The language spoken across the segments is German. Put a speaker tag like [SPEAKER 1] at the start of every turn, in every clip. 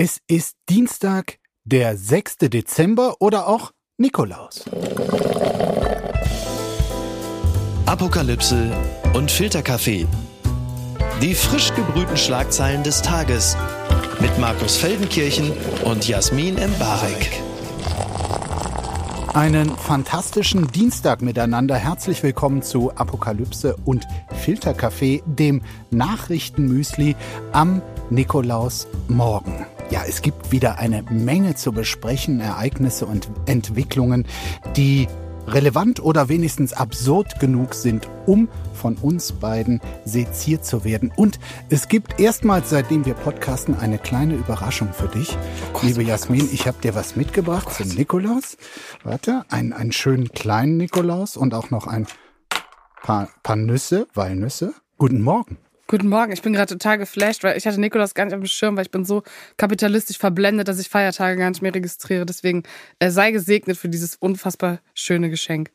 [SPEAKER 1] Es ist Dienstag, der 6. Dezember oder auch Nikolaus.
[SPEAKER 2] Apokalypse und Filterkaffee. Die frisch gebrühten Schlagzeilen des Tages mit Markus Feldenkirchen und Jasmin Embarek.
[SPEAKER 1] Einen fantastischen Dienstag miteinander. Herzlich willkommen zu Apokalypse und Filterkaffee, dem Nachrichtenmüsli am Nikolausmorgen. Ja, es gibt wieder eine Menge zu besprechen, Ereignisse und Entwicklungen, die relevant oder wenigstens absurd genug sind, um von uns beiden seziert zu werden. Und es gibt erstmals, seitdem wir podcasten, eine kleine Überraschung für dich. Oh Gott, Liebe Jasmin, ich habe dir was mitgebracht oh zum Nikolaus. Warte, einen, einen schönen kleinen Nikolaus und auch noch ein paar, paar Nüsse, Walnüsse. Guten Morgen.
[SPEAKER 3] Guten Morgen, ich bin gerade total geflasht, weil ich hatte Nikolaus gar nicht auf dem Schirm, weil ich bin so kapitalistisch verblendet, dass ich Feiertage gar nicht mehr registriere. Deswegen äh, sei gesegnet für dieses unfassbar schöne Geschenk.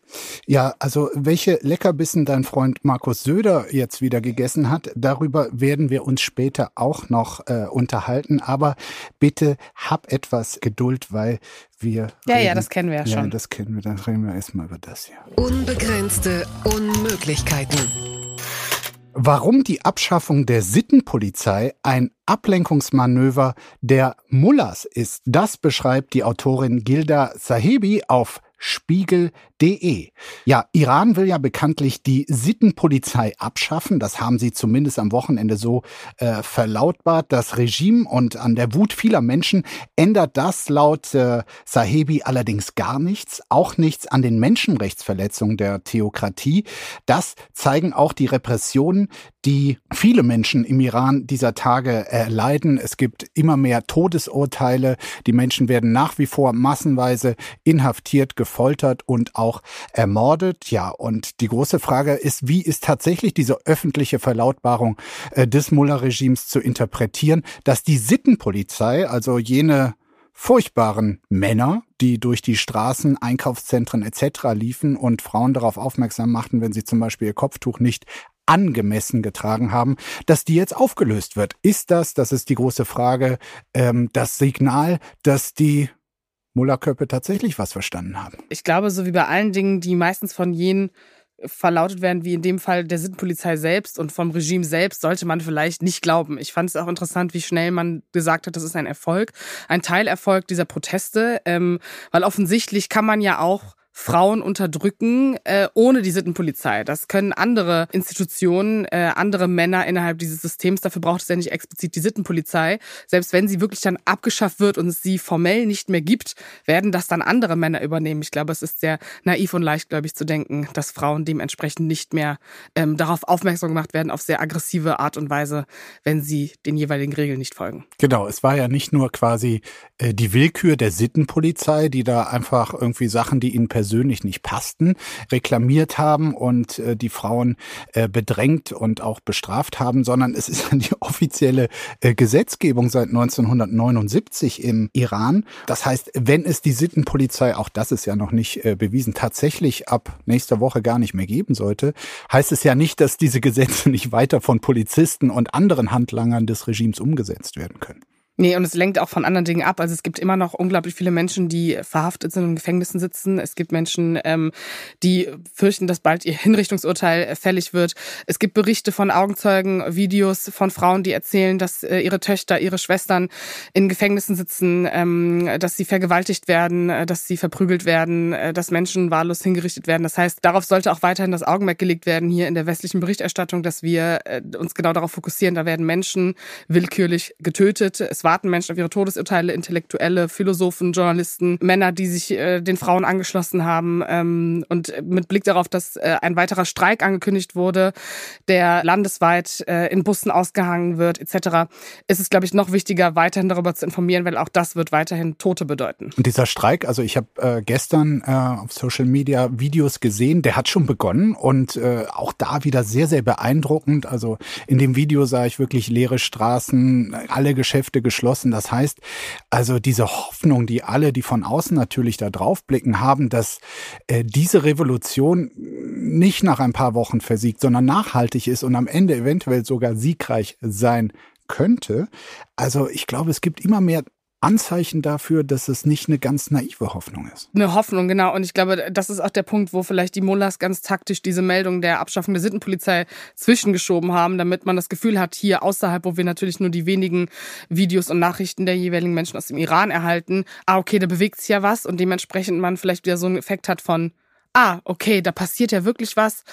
[SPEAKER 1] Ja, also welche Leckerbissen dein Freund Markus Söder jetzt wieder gegessen hat, darüber werden wir uns später auch noch äh, unterhalten. Aber bitte hab etwas Geduld, weil wir.
[SPEAKER 3] Ja, reden, ja, das kennen wir ja, ja schon.
[SPEAKER 1] Ja, das kennen wir. Dann reden wir erstmal über das hier.
[SPEAKER 2] Unbegrenzte Unmöglichkeiten.
[SPEAKER 1] Warum die Abschaffung der Sittenpolizei ein Ablenkungsmanöver der Mullers ist, das beschreibt die Autorin Gilda Sahebi auf Spiegel.de. Ja, Iran will ja bekanntlich die Sittenpolizei abschaffen. Das haben sie zumindest am Wochenende so äh, verlautbart. Das Regime und an der Wut vieler Menschen ändert das laut äh, Sahebi allerdings gar nichts. Auch nichts an den Menschenrechtsverletzungen der Theokratie. Das zeigen auch die Repressionen, die viele Menschen im Iran dieser Tage erleiden. Es gibt immer mehr Todesurteile. Die Menschen werden nach wie vor massenweise inhaftiert, gefoltert und auch ermordet. Ja, und die große Frage ist, wie ist tatsächlich diese öffentliche Verlautbarung äh, des Mullah-Regimes zu interpretieren, dass die Sittenpolizei, also jene furchtbaren Männer, die durch die Straßen, Einkaufszentren etc. liefen und Frauen darauf aufmerksam machten, wenn sie zum Beispiel ihr Kopftuch nicht angemessen getragen haben, dass die jetzt aufgelöst wird. Ist das, das ist die große Frage, ähm, das Signal, dass die Mullerköpfe tatsächlich was verstanden haben?
[SPEAKER 3] Ich glaube, so wie bei allen Dingen, die meistens von jenen verlautet werden, wie in dem Fall der Sittenpolizei selbst und vom Regime selbst, sollte man vielleicht nicht glauben. Ich fand es auch interessant, wie schnell man gesagt hat, das ist ein Erfolg, ein Teilerfolg dieser Proteste, ähm, weil offensichtlich kann man ja auch Frauen unterdrücken äh, ohne die Sittenpolizei. Das können andere Institutionen, äh, andere Männer innerhalb dieses Systems. Dafür braucht es ja nicht explizit die Sittenpolizei. Selbst wenn sie wirklich dann abgeschafft wird und es sie formell nicht mehr gibt, werden das dann andere Männer übernehmen. Ich glaube, es ist sehr naiv und leichtgläubig zu denken, dass Frauen dementsprechend nicht mehr ähm, darauf aufmerksam gemacht werden, auf sehr aggressive Art und Weise, wenn sie den jeweiligen Regeln nicht folgen.
[SPEAKER 1] Genau, es war ja nicht nur quasi äh, die Willkür der Sittenpolizei, die da einfach irgendwie Sachen, die ihnen persönlich persönlich nicht passten, reklamiert haben und äh, die Frauen äh, bedrängt und auch bestraft haben, sondern es ist die offizielle äh, Gesetzgebung seit 1979 im Iran. Das heißt, wenn es die Sittenpolizei, auch das ist ja noch nicht äh, bewiesen, tatsächlich ab nächster Woche gar nicht mehr geben sollte, heißt es ja nicht, dass diese Gesetze nicht weiter von Polizisten und anderen Handlangern des Regimes umgesetzt werden können.
[SPEAKER 3] Nee, und es lenkt auch von anderen Dingen ab. Also es gibt immer noch unglaublich viele Menschen, die verhaftet sind und in Gefängnissen sitzen. Es gibt Menschen, ähm, die fürchten, dass bald ihr Hinrichtungsurteil fällig wird. Es gibt Berichte von Augenzeugen, Videos von Frauen, die erzählen, dass äh, ihre Töchter, ihre Schwestern in Gefängnissen sitzen, ähm, dass sie vergewaltigt werden, äh, dass sie verprügelt werden, äh, dass Menschen wahllos hingerichtet werden. Das heißt, darauf sollte auch weiterhin das Augenmerk gelegt werden hier in der westlichen Berichterstattung, dass wir äh, uns genau darauf fokussieren. Da werden Menschen willkürlich getötet. Es warten Menschen auf ihre Todesurteile, Intellektuelle, Philosophen, Journalisten, Männer, die sich äh, den Frauen angeschlossen haben. Ähm, und mit Blick darauf, dass äh, ein weiterer Streik angekündigt wurde, der landesweit äh, in Bussen ausgehangen wird, etc., ist es, glaube ich, noch wichtiger, weiterhin darüber zu informieren, weil auch das wird weiterhin Tote bedeuten.
[SPEAKER 1] Und dieser Streik, also ich habe äh, gestern äh, auf Social Media Videos gesehen, der hat schon begonnen und äh, auch da wieder sehr, sehr beeindruckend. Also in dem Video sah ich wirklich leere Straßen, alle Geschäfte geschlossen. Das heißt, also diese Hoffnung, die alle, die von außen natürlich da drauf blicken, haben, dass äh, diese Revolution nicht nach ein paar Wochen versiegt, sondern nachhaltig ist und am Ende eventuell sogar siegreich sein könnte. Also ich glaube, es gibt immer mehr Anzeichen dafür, dass es nicht eine ganz naive Hoffnung ist.
[SPEAKER 3] Eine Hoffnung, genau. Und ich glaube, das ist auch der Punkt, wo vielleicht die Mullahs ganz taktisch diese Meldung der Abschaffung der Sittenpolizei zwischengeschoben haben, damit man das Gefühl hat, hier außerhalb, wo wir natürlich nur die wenigen Videos und Nachrichten der jeweiligen Menschen aus dem Iran erhalten, ah, okay, da bewegt sich ja was und dementsprechend man vielleicht wieder so einen Effekt hat von, ah, okay, da passiert ja wirklich was.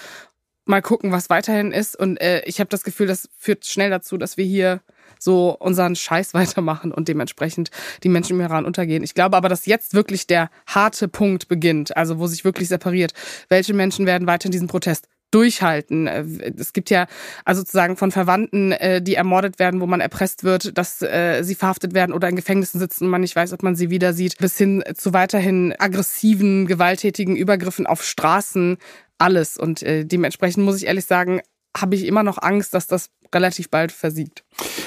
[SPEAKER 3] Mal gucken, was weiterhin ist. Und äh, ich habe das Gefühl, das führt schnell dazu, dass wir hier so unseren Scheiß weitermachen und dementsprechend die Menschen im Iran untergehen. Ich glaube aber, dass jetzt wirklich der harte Punkt beginnt, also wo sich wirklich separiert. Welche Menschen werden weiterhin diesen Protest durchhalten. Äh, es gibt ja also sozusagen von Verwandten, äh, die ermordet werden, wo man erpresst wird, dass äh, sie verhaftet werden oder in Gefängnissen sitzen und man nicht weiß, ob man sie wieder sieht, bis hin zu weiterhin aggressiven, gewalttätigen Übergriffen auf Straßen. Alles. Und dementsprechend muss ich ehrlich sagen, habe ich immer noch Angst, dass das relativ bald versiegt.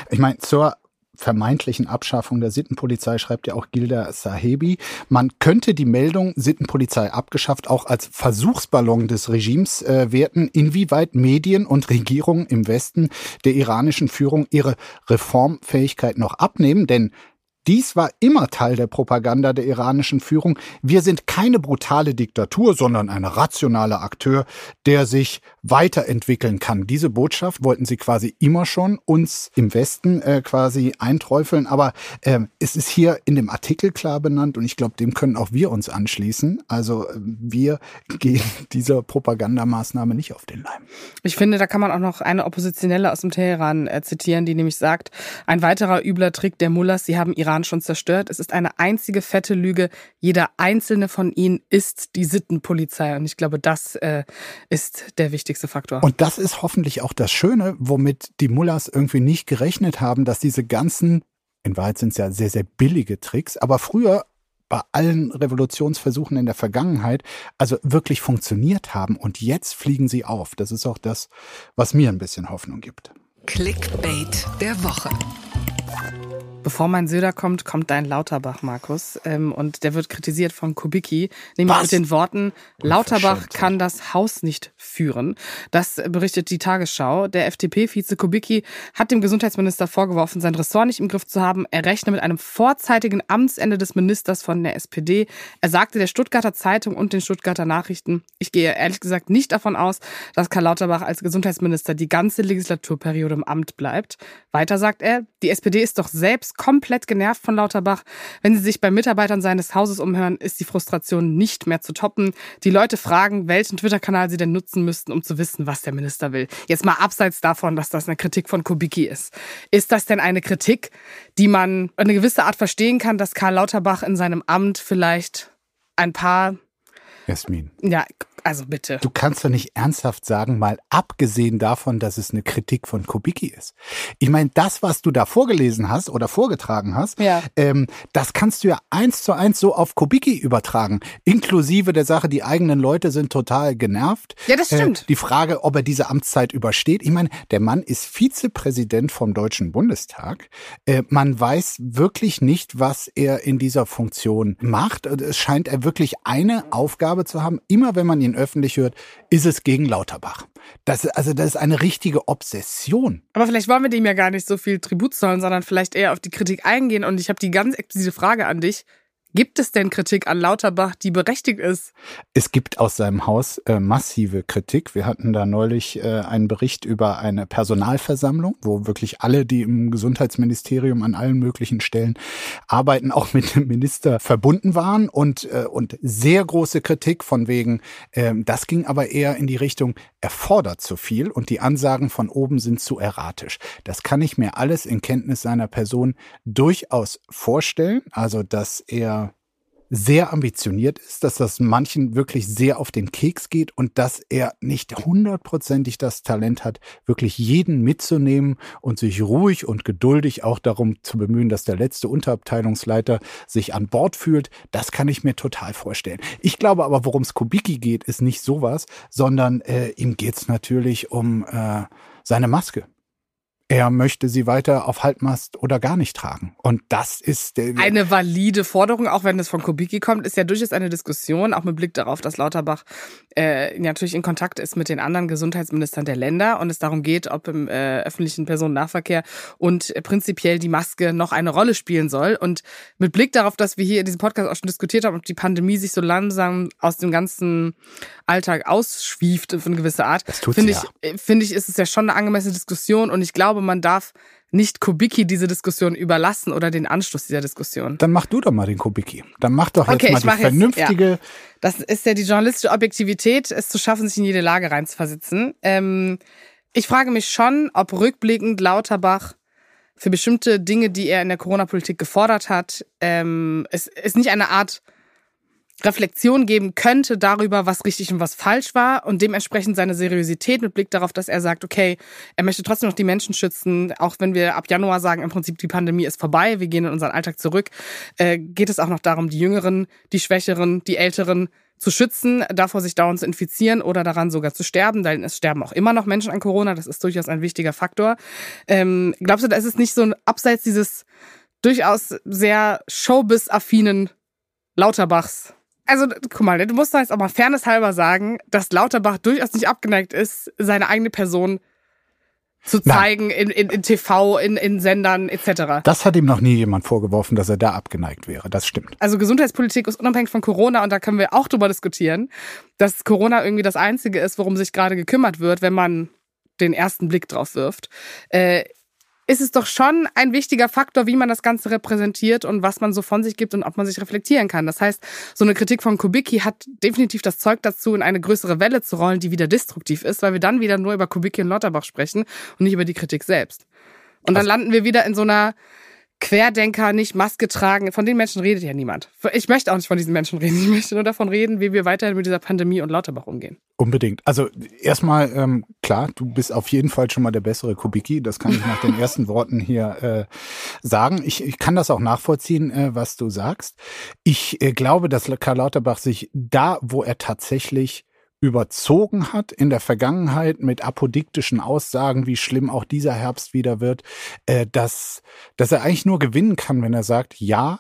[SPEAKER 1] Ich meine, zur vermeintlichen Abschaffung der Sittenpolizei schreibt ja auch Gilda Sahebi. Man könnte die Meldung Sittenpolizei abgeschafft auch als Versuchsballon des Regimes äh, werten, inwieweit Medien und Regierungen im Westen der iranischen Führung ihre Reformfähigkeit noch abnehmen. Denn dies war immer Teil der Propaganda der iranischen Führung. Wir sind keine brutale Diktatur, sondern ein rationaler Akteur, der sich weiterentwickeln kann. Diese Botschaft wollten sie quasi immer schon uns im Westen äh, quasi einträufeln. Aber äh, es ist hier in dem Artikel klar benannt und ich glaube, dem können auch wir uns anschließen. Also äh, wir gehen dieser Propagandamaßnahme nicht auf den Leim.
[SPEAKER 3] Ich finde, da kann man auch noch eine Oppositionelle aus dem Teheran äh, zitieren, die nämlich sagt, ein weiterer übler Trick der Mullahs, sie haben Iran Iran schon zerstört. Es ist eine einzige fette Lüge. Jeder einzelne von ihnen ist die Sittenpolizei. Und ich glaube, das äh, ist der wichtigste Faktor.
[SPEAKER 1] Und das ist hoffentlich auch das Schöne, womit die Mullahs irgendwie nicht gerechnet haben, dass diese ganzen, in Wahrheit sind es ja sehr, sehr billige Tricks, aber früher bei allen Revolutionsversuchen in der Vergangenheit also wirklich funktioniert haben und jetzt fliegen sie auf. Das ist auch das, was mir ein bisschen Hoffnung gibt.
[SPEAKER 4] Clickbait der Woche.
[SPEAKER 3] Bevor mein Söder kommt, kommt dein Lauterbach, Markus. Ähm, und der wird kritisiert von Kubicki, nämlich Was? mit den Worten, Lauterbach kann das Haus nicht führen. Das berichtet die Tagesschau. Der FDP-Vize Kubicki hat dem Gesundheitsminister vorgeworfen, sein Ressort nicht im Griff zu haben. Er rechne mit einem vorzeitigen Amtsende des Ministers von der SPD. Er sagte der Stuttgarter Zeitung und den Stuttgarter Nachrichten, ich gehe ehrlich gesagt nicht davon aus, dass Karl Lauterbach als Gesundheitsminister die ganze Legislaturperiode im Amt bleibt. Weiter sagt er, die SPD ist doch selbst komplett genervt von Lauterbach. Wenn Sie sich bei Mitarbeitern seines Hauses umhören, ist die Frustration nicht mehr zu toppen. Die Leute fragen, welchen Twitter-Kanal sie denn nutzen müssten, um zu wissen, was der Minister will. Jetzt mal abseits davon, dass das eine Kritik von Kubicki ist. Ist das denn eine Kritik, die man eine gewisse Art verstehen kann, dass Karl Lauterbach in seinem Amt vielleicht ein paar
[SPEAKER 1] Jasmin.
[SPEAKER 3] Ja, also bitte.
[SPEAKER 1] Du kannst doch nicht ernsthaft sagen, mal abgesehen davon, dass es eine Kritik von Kubicki ist. Ich meine, das, was du da vorgelesen hast oder vorgetragen hast, ja. ähm, das kannst du ja eins zu eins so auf Kubicki übertragen. Inklusive der Sache, die eigenen Leute sind total genervt.
[SPEAKER 3] Ja, das stimmt.
[SPEAKER 1] Äh, die Frage, ob er diese Amtszeit übersteht. Ich meine, der Mann ist Vizepräsident vom Deutschen Bundestag. Äh, man weiß wirklich nicht, was er in dieser Funktion macht. Es scheint er wirklich eine Aufgabe zu haben. Immer wenn man ihn öffentlich hört, ist es gegen Lauterbach. Das, also das ist eine richtige Obsession.
[SPEAKER 3] Aber vielleicht wollen wir dem ja gar nicht so viel Tribut zollen, sondern vielleicht eher auf die Kritik eingehen. Und ich habe die ganz explizite Frage an dich. Gibt es denn Kritik an Lauterbach, die berechtigt ist?
[SPEAKER 1] Es gibt aus seinem Haus äh, massive Kritik. Wir hatten da neulich äh, einen Bericht über eine Personalversammlung, wo wirklich alle, die im Gesundheitsministerium an allen möglichen Stellen arbeiten, auch mit dem Minister verbunden waren und, äh, und sehr große Kritik von wegen, äh, das ging aber eher in die Richtung, er fordert zu viel und die Ansagen von oben sind zu erratisch. Das kann ich mir alles in Kenntnis seiner Person durchaus vorstellen. Also, dass er sehr ambitioniert ist, dass das manchen wirklich sehr auf den Keks geht und dass er nicht hundertprozentig das Talent hat, wirklich jeden mitzunehmen und sich ruhig und geduldig auch darum zu bemühen, dass der letzte Unterabteilungsleiter sich an Bord fühlt. Das kann ich mir total vorstellen. Ich glaube aber, worum es Kubicki geht, ist nicht sowas, sondern äh, ihm geht es natürlich um äh, seine Maske. Er möchte sie weiter auf Halbmast oder gar nicht tragen. Und das ist
[SPEAKER 3] eine valide Forderung, auch wenn es von Kubicki kommt, ist ja durchaus eine Diskussion, auch mit Blick darauf, dass Lauterbach äh, natürlich in Kontakt ist mit den anderen Gesundheitsministern der Länder und es darum geht, ob im äh, öffentlichen Personennahverkehr und prinzipiell die Maske noch eine Rolle spielen soll. Und mit Blick darauf, dass wir hier in diesem Podcast auch schon diskutiert haben, ob die Pandemie sich so langsam aus dem ganzen Alltag ausschwieft auf eine gewisse Art, finde
[SPEAKER 1] ja.
[SPEAKER 3] ich, äh, finde ich, ist es ja schon eine angemessene Diskussion und ich glaube, man darf nicht Kubicki diese Diskussion überlassen oder den Anschluss dieser Diskussion.
[SPEAKER 1] Dann mach du doch mal den Kubicki. Dann mach doch
[SPEAKER 3] okay,
[SPEAKER 1] jetzt mal die vernünftige.
[SPEAKER 3] Jetzt, ja. Das ist ja die journalistische Objektivität, es zu schaffen, sich in jede Lage reinzuversetzen. Ähm, ich frage mich schon, ob rückblickend Lauterbach für bestimmte Dinge, die er in der Corona-Politik gefordert hat, ähm, es ist nicht eine Art Reflexion geben könnte darüber, was richtig und was falsch war und dementsprechend seine Seriosität mit Blick darauf, dass er sagt, okay, er möchte trotzdem noch die Menschen schützen, auch wenn wir ab Januar sagen, im Prinzip die Pandemie ist vorbei, wir gehen in unseren Alltag zurück, äh, geht es auch noch darum, die Jüngeren, die Schwächeren, die Älteren zu schützen, davor sich dauernd zu infizieren oder daran sogar zu sterben, denn es sterben auch immer noch Menschen an Corona, das ist durchaus ein wichtiger Faktor. Ähm, glaubst du, da ist es nicht so ein abseits dieses durchaus sehr Showbiz-affinen Lauterbachs also, guck mal, du musst da jetzt auch mal fairness halber sagen, dass Lauterbach durchaus nicht abgeneigt ist, seine eigene Person zu zeigen in, in, in TV, in, in Sendern etc.
[SPEAKER 1] Das hat ihm noch nie jemand vorgeworfen, dass er da abgeneigt wäre. Das stimmt.
[SPEAKER 3] Also Gesundheitspolitik ist unabhängig von Corona und da können wir auch drüber diskutieren, dass Corona irgendwie das Einzige ist, worum sich gerade gekümmert wird, wenn man den ersten Blick drauf wirft. Äh, ist es doch schon ein wichtiger Faktor, wie man das Ganze repräsentiert und was man so von sich gibt und ob man sich reflektieren kann. Das heißt, so eine Kritik von Kubicki hat definitiv das Zeug dazu, in eine größere Welle zu rollen, die wieder destruktiv ist, weil wir dann wieder nur über Kubicki und Lauterbach sprechen und nicht über die Kritik selbst. Und dann also, landen wir wieder in so einer Querdenker nicht Maske tragen. Von den Menschen redet ja niemand. Ich möchte auch nicht von diesen Menschen reden. Ich möchte nur davon reden, wie wir weiterhin mit dieser Pandemie und Lauterbach umgehen.
[SPEAKER 1] Unbedingt. Also erstmal, ähm, klar, du bist auf jeden Fall schon mal der bessere Kubicki. Das kann ich nach den ersten Worten hier äh, sagen. Ich, ich kann das auch nachvollziehen, äh, was du sagst. Ich äh, glaube, dass Karl Lauterbach sich da, wo er tatsächlich überzogen hat in der Vergangenheit mit apodiktischen Aussagen, wie schlimm auch dieser Herbst wieder wird, äh, dass, dass er eigentlich nur gewinnen kann, wenn er sagt, ja,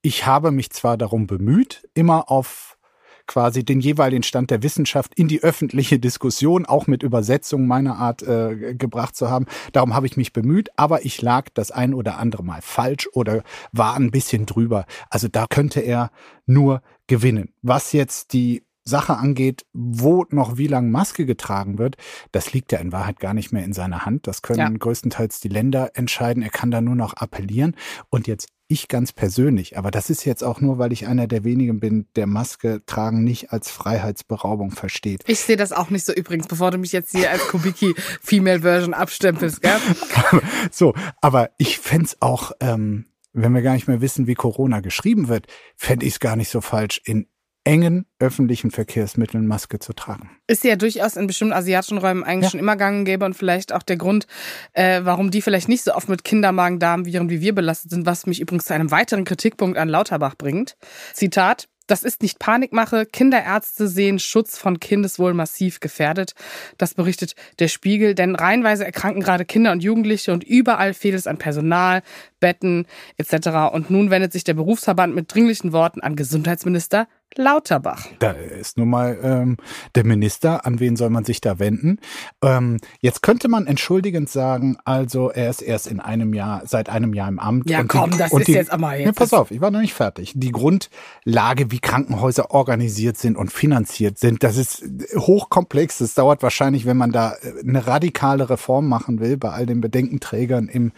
[SPEAKER 1] ich habe mich zwar darum bemüht, immer auf quasi den jeweiligen Stand der Wissenschaft in die öffentliche Diskussion, auch mit Übersetzung meiner Art äh, gebracht zu haben. Darum habe ich mich bemüht, aber ich lag das ein oder andere Mal falsch oder war ein bisschen drüber. Also da könnte er nur gewinnen. Was jetzt die Sache angeht, wo noch wie lang Maske getragen wird, das liegt ja in Wahrheit gar nicht mehr in seiner Hand. Das können ja. größtenteils die Länder entscheiden. Er kann da nur noch appellieren. Und jetzt ich ganz persönlich, aber das ist jetzt auch nur, weil ich einer der wenigen bin, der Maske tragen nicht als Freiheitsberaubung versteht.
[SPEAKER 3] Ich sehe das auch nicht so übrigens, bevor du mich jetzt hier als Kubiki Female Version abstempelst, gell?
[SPEAKER 1] so, aber ich fände auch, ähm, wenn wir gar nicht mehr wissen, wie Corona geschrieben wird, fände ich es gar nicht so falsch, in engen öffentlichen Verkehrsmitteln Maske zu tragen.
[SPEAKER 3] Ist ja durchaus in bestimmten asiatischen Räumen eigentlich ja. schon immer gang und gäbe und vielleicht auch der Grund, äh, warum die vielleicht nicht so oft mit Kindermagen-Darm-Viren wie wir belastet sind, was mich übrigens zu einem weiteren Kritikpunkt an Lauterbach bringt. Zitat, das ist nicht Panikmache. Kinderärzte sehen Schutz von Kindeswohl massiv gefährdet. Das berichtet der Spiegel. Denn reihenweise erkranken gerade Kinder und Jugendliche und überall fehlt es an Personal, Betten etc. Und nun wendet sich der Berufsverband mit dringlichen Worten an Gesundheitsminister Lauterbach.
[SPEAKER 1] Da ist nun mal ähm, der Minister. An wen soll man sich da wenden? Ähm, jetzt könnte man entschuldigend sagen, also er ist erst in einem Jahr, seit einem Jahr im Amt.
[SPEAKER 3] Ja, komm, die, das ist die, jetzt aber jetzt.
[SPEAKER 1] Ja, pass auf, ich war noch nicht fertig. Die Grundlage, wie Krankenhäuser organisiert sind und finanziert sind, das ist hochkomplex. Das dauert wahrscheinlich, wenn man da eine radikale Reform machen will, bei all den Bedenkenträgern im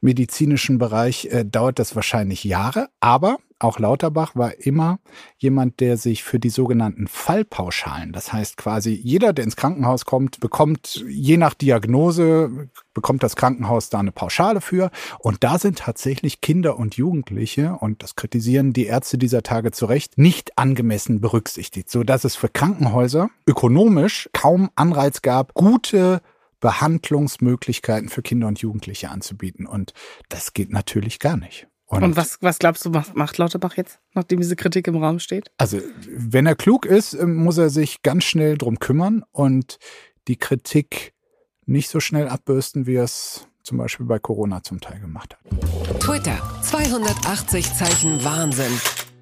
[SPEAKER 1] medizinischen Bereich, äh, dauert das wahrscheinlich Jahre. Aber auch Lauterbach war immer jemand, der sich für die sogenannten Fallpauschalen, das heißt quasi jeder, der ins Krankenhaus kommt, bekommt je nach Diagnose, bekommt das Krankenhaus da eine Pauschale für. Und da sind tatsächlich Kinder und Jugendliche, und das kritisieren die Ärzte dieser Tage zu Recht, nicht angemessen berücksichtigt, so dass es für Krankenhäuser ökonomisch kaum Anreiz gab, gute Behandlungsmöglichkeiten für Kinder und Jugendliche anzubieten. Und das geht natürlich gar nicht.
[SPEAKER 3] Und, und, was, was glaubst du, macht, macht Lauterbach jetzt, nachdem diese Kritik im Raum steht?
[SPEAKER 1] Also, wenn er klug ist, ähm, muss er sich ganz schnell drum kümmern und die Kritik nicht so schnell abbürsten, wie er es zum Beispiel bei Corona zum Teil gemacht hat.
[SPEAKER 4] Twitter, 280 Zeichen Wahnsinn.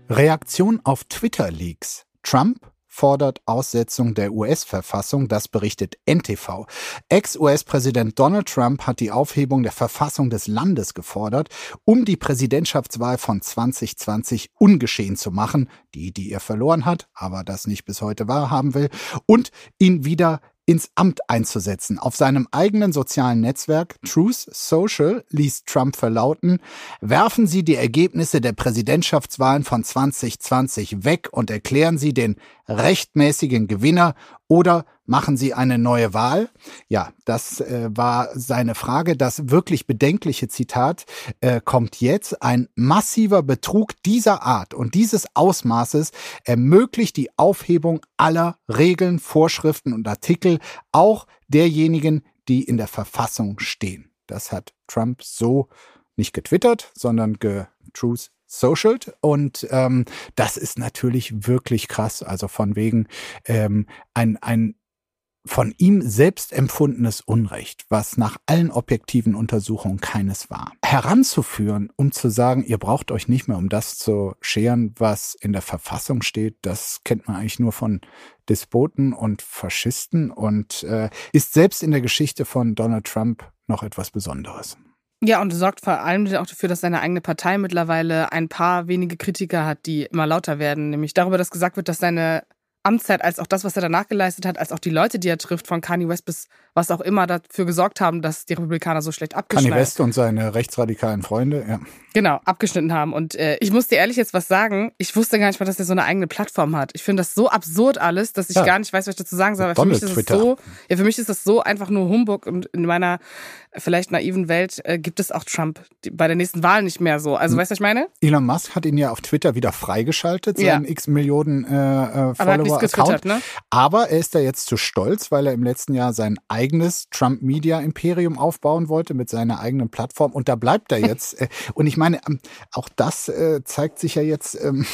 [SPEAKER 1] Reaktion auf Twitter-Leaks. Trump fordert Aussetzung der US-Verfassung, das berichtet NTV. Ex-US-Präsident Donald Trump hat die Aufhebung der Verfassung des Landes gefordert, um die Präsidentschaftswahl von 2020 ungeschehen zu machen, die, die er verloren hat, aber das nicht bis heute wahrhaben will, und ihn wieder ins Amt einzusetzen. Auf seinem eigenen sozialen Netzwerk Truth Social ließ Trump verlauten, werfen Sie die Ergebnisse der Präsidentschaftswahlen von 2020 weg und erklären Sie den rechtmäßigen Gewinner oder machen Sie eine neue Wahl? Ja, das äh, war seine Frage. Das wirklich bedenkliche Zitat äh, kommt jetzt. Ein massiver Betrug dieser Art und dieses Ausmaßes ermöglicht die Aufhebung aller Regeln, Vorschriften und Artikel, auch derjenigen, die in der Verfassung stehen. Das hat Trump so nicht getwittert, sondern getruth socialt. Und ähm, das ist natürlich wirklich krass. Also von wegen ähm, ein, ein von ihm selbst empfundenes Unrecht, was nach allen objektiven Untersuchungen keines war, heranzuführen, um zu sagen, ihr braucht euch nicht mehr um das zu scheren, was in der Verfassung steht, das kennt man eigentlich nur von Despoten und Faschisten und äh, ist selbst in der Geschichte von Donald Trump noch etwas Besonderes.
[SPEAKER 3] Ja, und sorgt vor allem auch dafür, dass seine eigene Partei mittlerweile ein paar wenige Kritiker hat, die immer lauter werden. Nämlich darüber, dass gesagt wird, dass seine Amtszeit, als auch das, was er danach geleistet hat, als auch die Leute, die er trifft, von Kanye West bis was auch immer dafür gesorgt haben, dass die Republikaner so schlecht abgeschnitten
[SPEAKER 1] haben. Kanye West und seine rechtsradikalen Freunde, ja.
[SPEAKER 3] Genau, abgeschnitten haben. Und äh, ich muss dir ehrlich jetzt was sagen, ich wusste gar nicht mal, dass er so eine eigene Plattform hat. Ich finde das so absurd alles, dass ich ja. gar nicht weiß, was ich dazu sagen soll. für mich ist es so, ja, für mich ist das so einfach nur Humbug und in meiner vielleicht naiven Welt äh, gibt es auch Trump bei der nächsten Wahl nicht mehr so. Also, hm. weißt du, was ich meine?
[SPEAKER 1] Elon Musk hat ihn ja auf Twitter wieder freigeschaltet, seinen ja. x Millionen äh, äh, Follower-Account. Ne? Aber er ist da jetzt zu stolz, weil er im letzten Jahr sein eigenes Trump-Media-Imperium aufbauen wollte mit seiner eigenen Plattform. Und da bleibt er jetzt. Äh, und ich meine, ähm, auch das äh, zeigt sich ja jetzt. Ähm,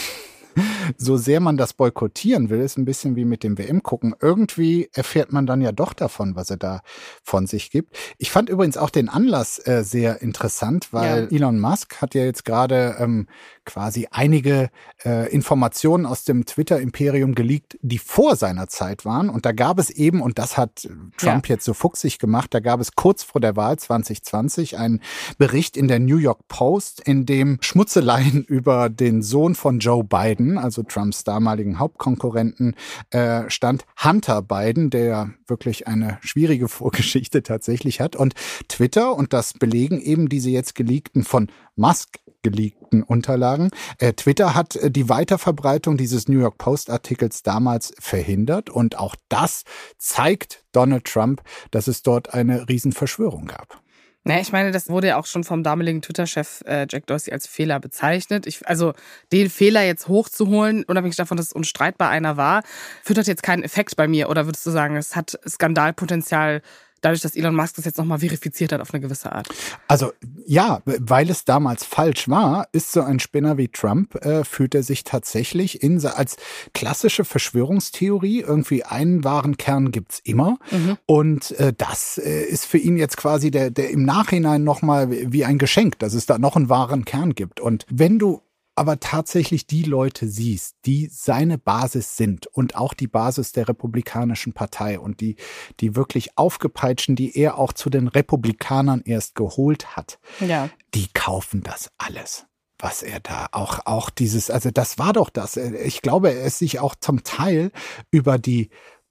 [SPEAKER 1] so sehr man das boykottieren will, ist ein bisschen wie mit dem WM gucken. Irgendwie erfährt man dann ja doch davon, was er da von sich gibt. Ich fand übrigens auch den Anlass äh, sehr interessant, weil ja. Elon Musk hat ja jetzt gerade ähm, quasi einige äh, Informationen aus dem Twitter-Imperium geleakt, die vor seiner Zeit waren. Und da gab es eben, und das hat Trump ja. jetzt so fuchsig gemacht, da gab es kurz vor der Wahl 2020 einen Bericht in der New York Post, in dem Schmutzeleien über den Sohn von Joe Biden, also Trumps damaligen Hauptkonkurrenten, äh, stand Hunter Biden, der wirklich eine schwierige Vorgeschichte tatsächlich hat. Und Twitter, und das belegen eben diese jetzt geleakten von Musk geleakten Unterlagen. Äh, Twitter hat äh, die Weiterverbreitung dieses New York Post Artikels damals verhindert und auch das zeigt Donald Trump, dass es dort eine Riesenverschwörung gab.
[SPEAKER 3] Naja, ich meine, das wurde ja auch schon vom damaligen Twitter-Chef äh, Jack Dorsey als Fehler bezeichnet. Ich, also den Fehler jetzt hochzuholen, unabhängig davon, dass es unstreitbar einer war, führt das jetzt keinen Effekt bei mir. Oder würdest du sagen, es hat Skandalpotenzial dadurch, dass Elon Musk das jetzt nochmal verifiziert hat auf eine gewisse Art.
[SPEAKER 1] Also ja, weil es damals falsch war, ist so ein Spinner wie Trump, äh, fühlt er sich tatsächlich in als klassische Verschwörungstheorie, irgendwie einen wahren Kern gibt's immer. Mhm. Und äh, das äh, ist für ihn jetzt quasi der, der im Nachhinein nochmal wie ein Geschenk, dass es da noch einen wahren Kern gibt. Und wenn du aber tatsächlich die Leute siehst, die seine Basis sind und auch die Basis der Republikanischen Partei und die, die wirklich aufgepeitschten, die er auch zu den Republikanern erst geholt hat, ja. die kaufen das alles was er da auch, auch dieses, also das war doch das. Ich glaube, er ist sich auch zum Teil über die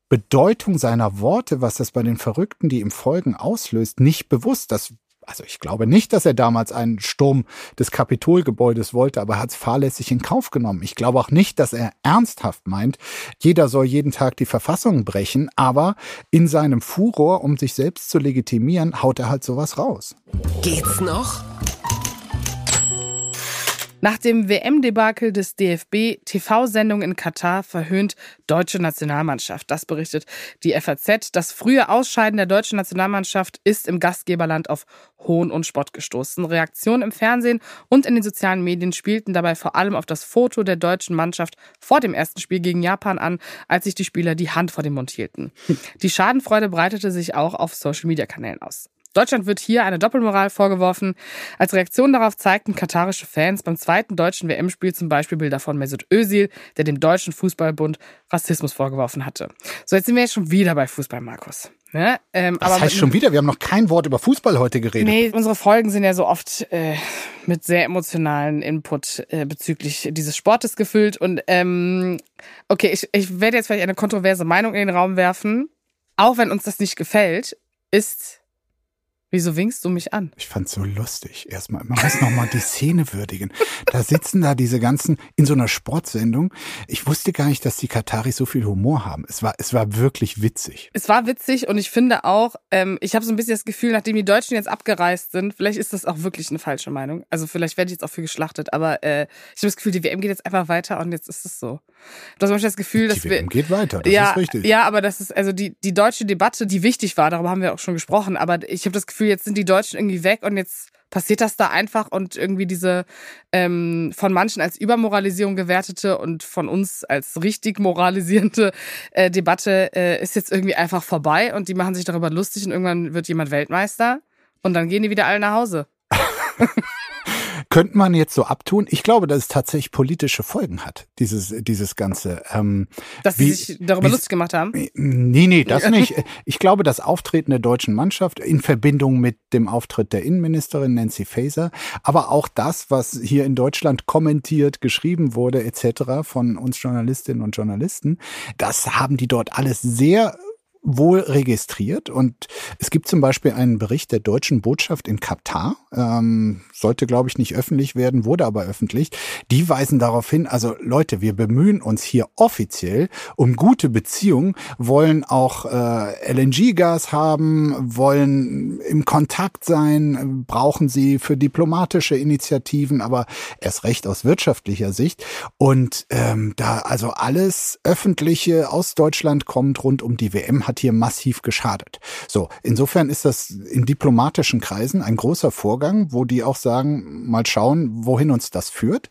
[SPEAKER 1] Bedeutung seiner Worte, was das bei den Verrückten, die ihm folgen, auslöst, nicht bewusst. Das also ich glaube nicht, dass er damals einen Sturm des Kapitolgebäudes wollte, aber er hat es fahrlässig in Kauf genommen. Ich glaube auch nicht, dass er ernsthaft meint, jeder soll jeden Tag die Verfassung brechen, aber in seinem Furor, um sich selbst zu legitimieren, haut er halt sowas raus.
[SPEAKER 4] Geht's noch?
[SPEAKER 3] Nach dem WM-Debakel des DFB TV-Sendung in Katar verhöhnt deutsche Nationalmannschaft. Das berichtet die FAZ. Das frühe Ausscheiden der deutschen Nationalmannschaft ist im Gastgeberland auf Hohn und Spott gestoßen. Reaktionen im Fernsehen und in den sozialen Medien spielten dabei vor allem auf das Foto der deutschen Mannschaft vor dem ersten Spiel gegen Japan an, als sich die Spieler die Hand vor den Mund hielten. Die Schadenfreude breitete sich auch auf Social-Media-Kanälen aus. Deutschland wird hier eine Doppelmoral vorgeworfen. Als Reaktion darauf zeigten katarische Fans beim zweiten deutschen WM-Spiel zum Beispiel Bilder von Mesut Özil, der dem Deutschen Fußballbund Rassismus vorgeworfen hatte. So, jetzt sind wir jetzt schon wieder bei Fußball, Markus. Ne?
[SPEAKER 1] Ähm, das heißt schon wieder, wir haben noch kein Wort über Fußball heute geredet.
[SPEAKER 3] Nee, unsere Folgen sind ja so oft äh, mit sehr emotionalen Input äh, bezüglich dieses Sportes gefüllt. Und ähm, okay, ich, ich werde jetzt vielleicht eine kontroverse Meinung in den Raum werfen. Auch wenn uns das nicht gefällt, ist Wieso winkst du mich an?
[SPEAKER 1] Ich fand's so lustig. Erstmal, man muss nochmal die Szene würdigen. Da sitzen da diese ganzen, in so einer Sportsendung. Ich wusste gar nicht, dass die Kataris so viel Humor haben. Es war, es war wirklich witzig.
[SPEAKER 3] Es war witzig und ich finde auch, ähm, ich habe so ein bisschen das Gefühl, nachdem die Deutschen jetzt abgereist sind, vielleicht ist das auch wirklich eine falsche Meinung. Also vielleicht werde ich jetzt auch für geschlachtet, aber äh, ich habe das Gefühl, die WM geht jetzt einfach weiter und jetzt ist es so. Du hast manchmal das Gefühl, dass
[SPEAKER 1] die WM geht weiter, das
[SPEAKER 3] ja,
[SPEAKER 1] ist richtig.
[SPEAKER 3] Ja, aber das ist, also die, die deutsche Debatte, die wichtig war, darüber haben wir auch schon gesprochen, aber ich habe das Gefühl, Gefühl, jetzt sind die Deutschen irgendwie weg und jetzt passiert das da einfach und irgendwie diese ähm, von manchen als Übermoralisierung gewertete und von uns als richtig moralisierende äh, Debatte äh, ist jetzt irgendwie einfach vorbei und die machen sich darüber lustig und irgendwann wird jemand Weltmeister und dann gehen die wieder alle nach Hause.
[SPEAKER 1] könnte man jetzt so abtun. Ich glaube, dass es tatsächlich politische Folgen hat, dieses, dieses Ganze. Ähm,
[SPEAKER 3] dass wie, sie sich darüber lustig gemacht haben?
[SPEAKER 1] Nee, nee, das nicht. Ich glaube, das Auftreten der deutschen Mannschaft in Verbindung mit dem Auftritt der Innenministerin Nancy Faeser, aber auch das, was hier in Deutschland kommentiert, geschrieben wurde, etc. von uns Journalistinnen und Journalisten, das haben die dort alles sehr wohl registriert. Und es gibt zum Beispiel einen Bericht der deutschen Botschaft in Katar, ähm, sollte, glaube ich, nicht öffentlich werden, wurde aber öffentlich. Die weisen darauf hin, also Leute, wir bemühen uns hier offiziell um gute Beziehungen, wollen auch äh, LNG-Gas haben, wollen im Kontakt sein, brauchen sie für diplomatische Initiativen, aber erst recht aus wirtschaftlicher Sicht. Und ähm, da also alles Öffentliche aus Deutschland kommt rund um die WM hat hier massiv geschadet. So, insofern ist das in diplomatischen Kreisen ein großer Vorgang, wo die auch sagen, mal schauen, wohin uns das führt.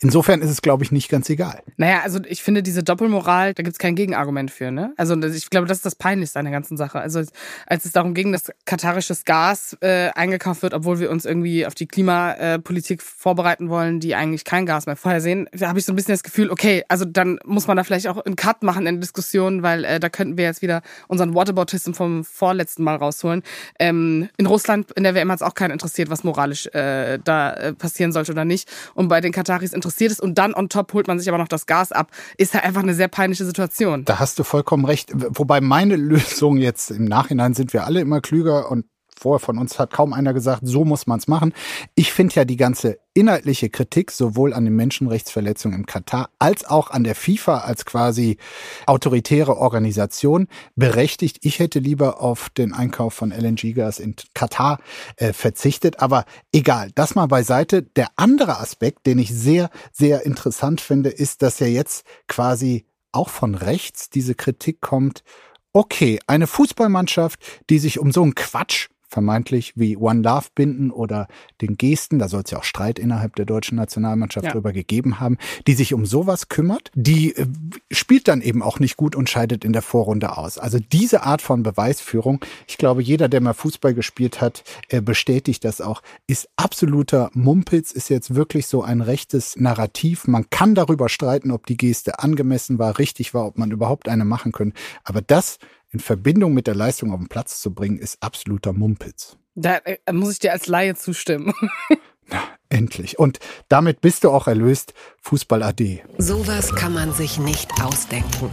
[SPEAKER 1] Insofern ist es, glaube ich, nicht ganz egal.
[SPEAKER 3] Naja, also ich finde diese Doppelmoral, da gibt es kein Gegenargument für, ne? Also ich glaube, das ist das Peinlichste an der ganzen Sache. Also als es darum ging, dass katarisches Gas äh, eingekauft wird, obwohl wir uns irgendwie auf die Klimapolitik vorbereiten wollen, die eigentlich kein Gas mehr vorher sehen, da habe ich so ein bisschen das Gefühl, okay, also dann muss man da vielleicht auch einen Cut machen in Diskussionen, weil äh, da könnten wir jetzt wieder unseren Waterbautism vom vorletzten Mal rausholen. Ähm, in Russland in der WM hat es auch keinen interessiert, was moralisch äh, da äh, passieren sollte oder nicht. Und bei den Kataris interessiert es und dann on top holt man sich aber noch das Gas ab. Ist ja einfach eine sehr peinliche Situation.
[SPEAKER 1] Da hast du vollkommen recht. Wobei meine Lösung jetzt im Nachhinein sind wir alle immer klüger und vorher von uns hat kaum einer gesagt, so muss man es machen. Ich finde ja die ganze inhaltliche Kritik sowohl an den Menschenrechtsverletzungen im Katar als auch an der FIFA als quasi autoritäre Organisation berechtigt. Ich hätte lieber auf den Einkauf von LNG-Gas in Katar äh, verzichtet, aber egal, das mal beiseite. Der andere Aspekt, den ich sehr, sehr interessant finde, ist, dass ja jetzt quasi auch von rechts diese Kritik kommt, okay, eine Fußballmannschaft, die sich um so einen Quatsch vermeintlich wie One Love binden oder den Gesten, da soll es ja auch Streit innerhalb der deutschen Nationalmannschaft ja. drüber gegeben haben, die sich um sowas kümmert, die äh, spielt dann eben auch nicht gut und scheidet in der Vorrunde aus. Also diese Art von Beweisführung, ich glaube, jeder, der mal Fußball gespielt hat, äh, bestätigt das auch, ist absoluter Mumpitz, ist jetzt wirklich so ein rechtes Narrativ. Man kann darüber streiten, ob die Geste angemessen war, richtig war, ob man überhaupt eine machen können. Aber das in Verbindung mit der Leistung auf den Platz zu bringen, ist absoluter Mumpitz.
[SPEAKER 3] Da äh, muss ich dir als Laie zustimmen.
[SPEAKER 1] Na, endlich. Und damit bist du auch erlöst. Fußball AD.
[SPEAKER 4] Sowas kann man sich nicht ausdenken.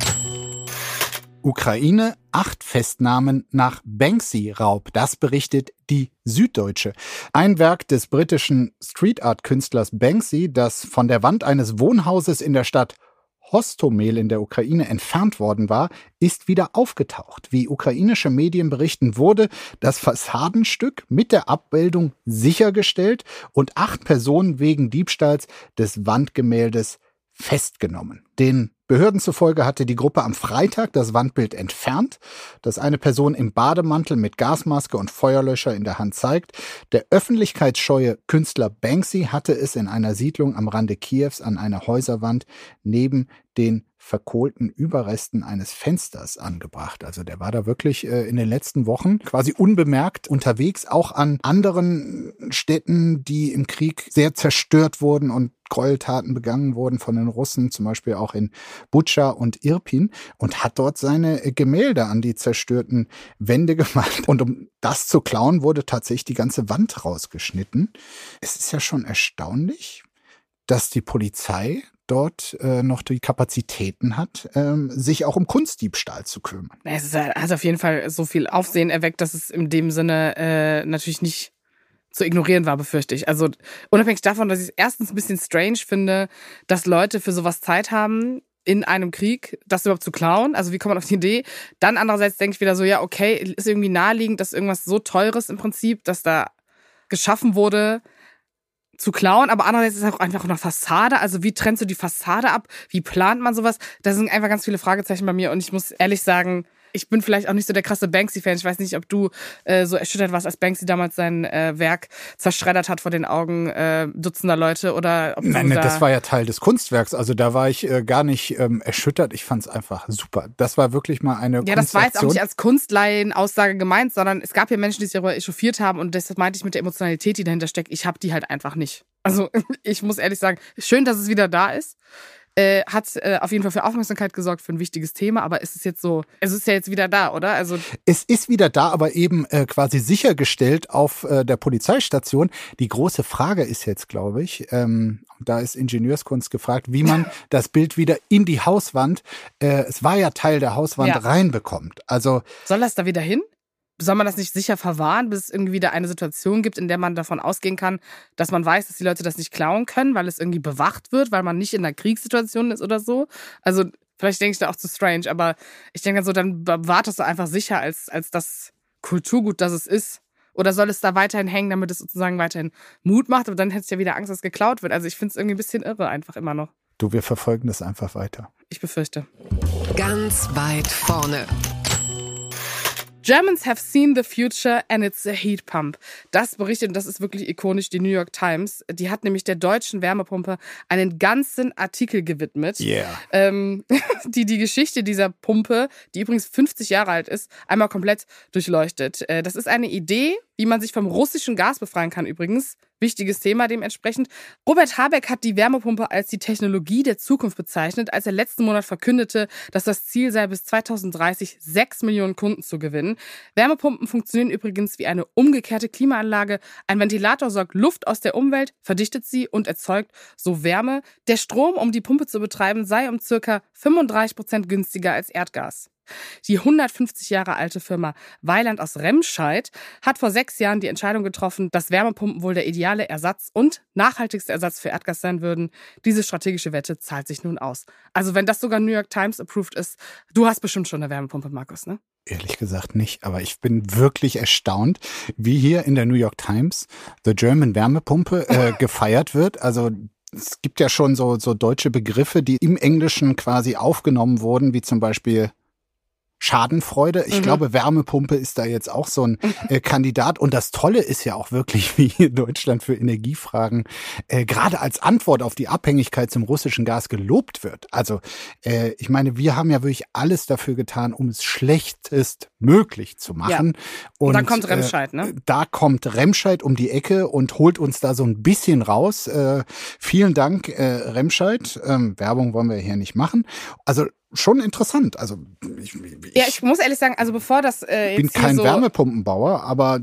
[SPEAKER 1] Ukraine, acht Festnahmen nach Banksy-Raub. Das berichtet die Süddeutsche. Ein Werk des britischen Street Art Künstlers Banksy, das von der Wand eines Wohnhauses in der Stadt Hostomel in der Ukraine entfernt worden war, ist wieder aufgetaucht. Wie ukrainische Medien berichten, wurde das Fassadenstück mit der Abbildung sichergestellt und acht Personen wegen Diebstahls des Wandgemäldes festgenommen. Den Behörden zufolge hatte die Gruppe am Freitag das Wandbild entfernt, das eine Person im Bademantel mit Gasmaske und Feuerlöscher in der Hand zeigt. Der öffentlichkeitsscheue Künstler Banksy hatte es in einer Siedlung am Rande Kiews an einer Häuserwand neben den verkohlten Überresten eines Fensters angebracht. Also der war da wirklich äh, in den letzten Wochen quasi unbemerkt unterwegs, auch an anderen Städten, die im Krieg sehr zerstört wurden und Gräueltaten begangen wurden von den Russen, zum Beispiel auch in Butscha und Irpin und hat dort seine äh, Gemälde an die zerstörten Wände gemacht. Und um das zu klauen, wurde tatsächlich die ganze Wand rausgeschnitten. Es ist ja schon erstaunlich, dass die Polizei dort äh, noch die Kapazitäten hat, ähm, sich auch um Kunstdiebstahl zu kümmern.
[SPEAKER 3] Es hat auf jeden Fall so viel Aufsehen erweckt, dass es in dem Sinne äh, natürlich nicht zu ignorieren war, befürchte ich. Also unabhängig davon, dass ich es erstens ein bisschen strange finde, dass Leute für sowas Zeit haben, in einem Krieg, das überhaupt zu klauen. Also wie kommt man auf die Idee? Dann andererseits denke ich wieder so, ja, okay, ist irgendwie naheliegend, dass irgendwas so teures im Prinzip, dass da geschaffen wurde, zu klauen, aber andererseits ist es auch einfach eine Fassade. Also wie trennst du die Fassade ab? Wie plant man sowas? Da sind einfach ganz viele Fragezeichen bei mir und ich muss ehrlich sagen, ich bin vielleicht auch nicht so der krasse Banksy-Fan. Ich weiß nicht, ob du äh, so erschüttert warst, als Banksy damals sein äh, Werk zerschreddert hat vor den Augen äh, Dutzender Leute oder ob
[SPEAKER 1] Nein,
[SPEAKER 3] da
[SPEAKER 1] das war ja Teil des Kunstwerks. Also da war ich äh, gar nicht ähm, erschüttert. Ich fand es einfach super. Das war wirklich mal eine
[SPEAKER 3] Ja, das war jetzt auch nicht als Kunstleihen-Aussage gemeint, sondern es gab ja Menschen, die sich darüber echauffiert haben und das meinte ich mit der Emotionalität, die dahinter steckt. Ich habe die halt einfach nicht. Also ich muss ehrlich sagen, schön, dass es wieder da ist. Äh, hat äh, auf jeden Fall für Aufmerksamkeit gesorgt für ein wichtiges Thema, aber ist es jetzt so, es ist ja jetzt wieder da, oder? Also
[SPEAKER 1] Es ist wieder da, aber eben äh, quasi sichergestellt auf äh, der Polizeistation. Die große Frage ist jetzt, glaube ich, ähm, da ist Ingenieurskunst gefragt, wie man das Bild wieder in die Hauswand, äh, es war ja Teil der Hauswand,
[SPEAKER 3] Ja.
[SPEAKER 1] reinbekommt. Also
[SPEAKER 3] soll das da wieder hin? Soll man das nicht sicher verwahren, bis es irgendwie wieder eine Situation gibt, in der man davon ausgehen kann, dass man weiß, dass die Leute das nicht klauen können, weil es irgendwie bewacht wird, weil man nicht in einer Kriegssituation ist oder so? Also, vielleicht denke ich da auch zu strange, aber ich denke dann so, dann es so einfach sicher als, als das Kulturgut, das es ist. Oder soll es da weiterhin hängen, damit es sozusagen weiterhin Mut macht? Aber dann hättest du ja wieder Angst, dass es geklaut wird. Also ich finde es irgendwie ein bisschen irre einfach immer noch.
[SPEAKER 1] du, wir verfolgen das einfach weiter.
[SPEAKER 3] Ich befürchte.
[SPEAKER 4] Ganz weit vorne.
[SPEAKER 3] Germans have seen the future and it's a heat pump. Das berichtet, und das ist wirklich ikonisch, die New York Times. Die hat nämlich der deutschen Wärmepumpe einen ganzen Artikel gewidmet,
[SPEAKER 1] Yeah.
[SPEAKER 3] ähm, die die Geschichte dieser Pumpe, die übrigens 50 Jahre alt ist, einmal komplett durchleuchtet. Äh, das ist eine Idee, wie man sich vom russischen Gas befreien kann übrigens. Wichtiges Thema dementsprechend. Robert Habeck hat die Wärmepumpe als die Technologie der Zukunft bezeichnet, als er letzten Monat verkündete, dass das Ziel sei, bis 2030 sechs Millionen Kunden zu gewinnen. Wärmepumpen funktionieren übrigens wie eine umgekehrte Klimaanlage. Ein Ventilator saugt Luft aus der Umwelt, verdichtet sie und erzeugt so Wärme. Der Strom, um die Pumpe zu betreiben, sei um circa 35 Prozent günstiger als Erdgas. Die 150 Jahre alte Firma Weiland aus Remscheid hat vor sechs Jahren die Entscheidung getroffen, dass Wärmepumpen wohl der ideale Ersatz und nachhaltigste Ersatz für Erdgas sein würden. Diese strategische Wette zahlt sich nun aus. Also wenn das sogar New York Times approved ist, du hast bestimmt schon eine Wärmepumpe, Markus, ne?
[SPEAKER 1] Ehrlich gesagt nicht, aber ich bin wirklich erstaunt, wie hier in der New York Times The German Wärmepumpe äh, gefeiert wird. Also es gibt ja schon so, so deutsche Begriffe, die im Englischen quasi aufgenommen wurden, wie zum Beispiel Schadenfreude. Ich
[SPEAKER 3] Mhm.
[SPEAKER 1] glaube, Wärmepumpe ist da jetzt auch so ein äh, Kandidat. Und das Tolle ist ja auch wirklich, wie hier Deutschland für Energiefragen äh, gerade als Antwort auf die Abhängigkeit zum russischen Gas gelobt wird. Also äh, ich meine, wir haben ja wirklich alles dafür getan, um es schlechtest möglich zu machen.
[SPEAKER 3] Und dann kommt Remscheid, ne?
[SPEAKER 1] Äh, da kommt Remscheid um die Ecke und holt uns da so ein bisschen raus. Äh, vielen Dank, äh, Remscheid. Ähm, Werbung wollen wir hier nicht machen. Also schon interessant. Also ich, ich,
[SPEAKER 3] Ja, ich muss ehrlich sagen, also bevor das äh,
[SPEAKER 1] bin
[SPEAKER 3] jetzt hier
[SPEAKER 1] kein
[SPEAKER 3] so
[SPEAKER 1] Wärmepumpenbauer, aber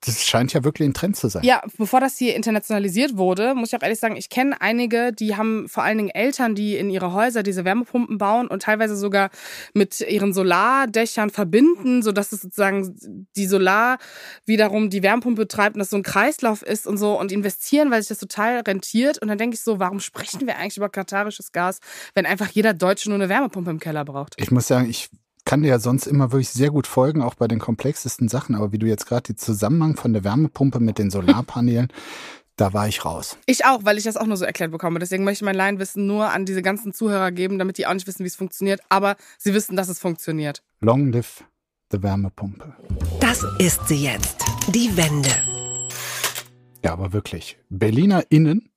[SPEAKER 1] das scheint ja wirklich ein Trend zu sein.
[SPEAKER 3] Ja, bevor das hier internationalisiert wurde, muss ich auch ehrlich sagen, ich kenne einige, die haben vor allen Dingen Eltern, die in ihre Häuser diese Wärmepumpen bauen und teilweise sogar mit ihren Solardächern verbinden, sodass es sozusagen die Solar wiederum die Wärmepumpe betreibt und das so ein Kreislauf ist und so und investieren, weil sich das total rentiert. Und dann denke ich so, warum sprechen wir eigentlich über katarisches Gas, wenn einfach jeder Deutsche nur eine Wärmepumpe im Keller braucht?
[SPEAKER 1] Ich muss sagen, ich kann dir ja sonst immer wirklich sehr gut folgen, auch bei den komplexesten Sachen. Aber wie du jetzt gerade den Zusammenhang von der Wärmepumpe mit den Solarpanelen, Da war ich raus.
[SPEAKER 3] Ich auch, weil ich das auch nur so erklärt bekomme. Deswegen möchte ich mein Laienwissen nur an diese ganzen Zuhörer geben, damit die auch nicht wissen, wie es funktioniert. Aber sie wissen, dass es funktioniert.
[SPEAKER 1] Long live the Wärmepumpe.
[SPEAKER 4] Das ist sie jetzt. Die Wende.
[SPEAKER 1] Ja, aber wirklich. Berliner Innen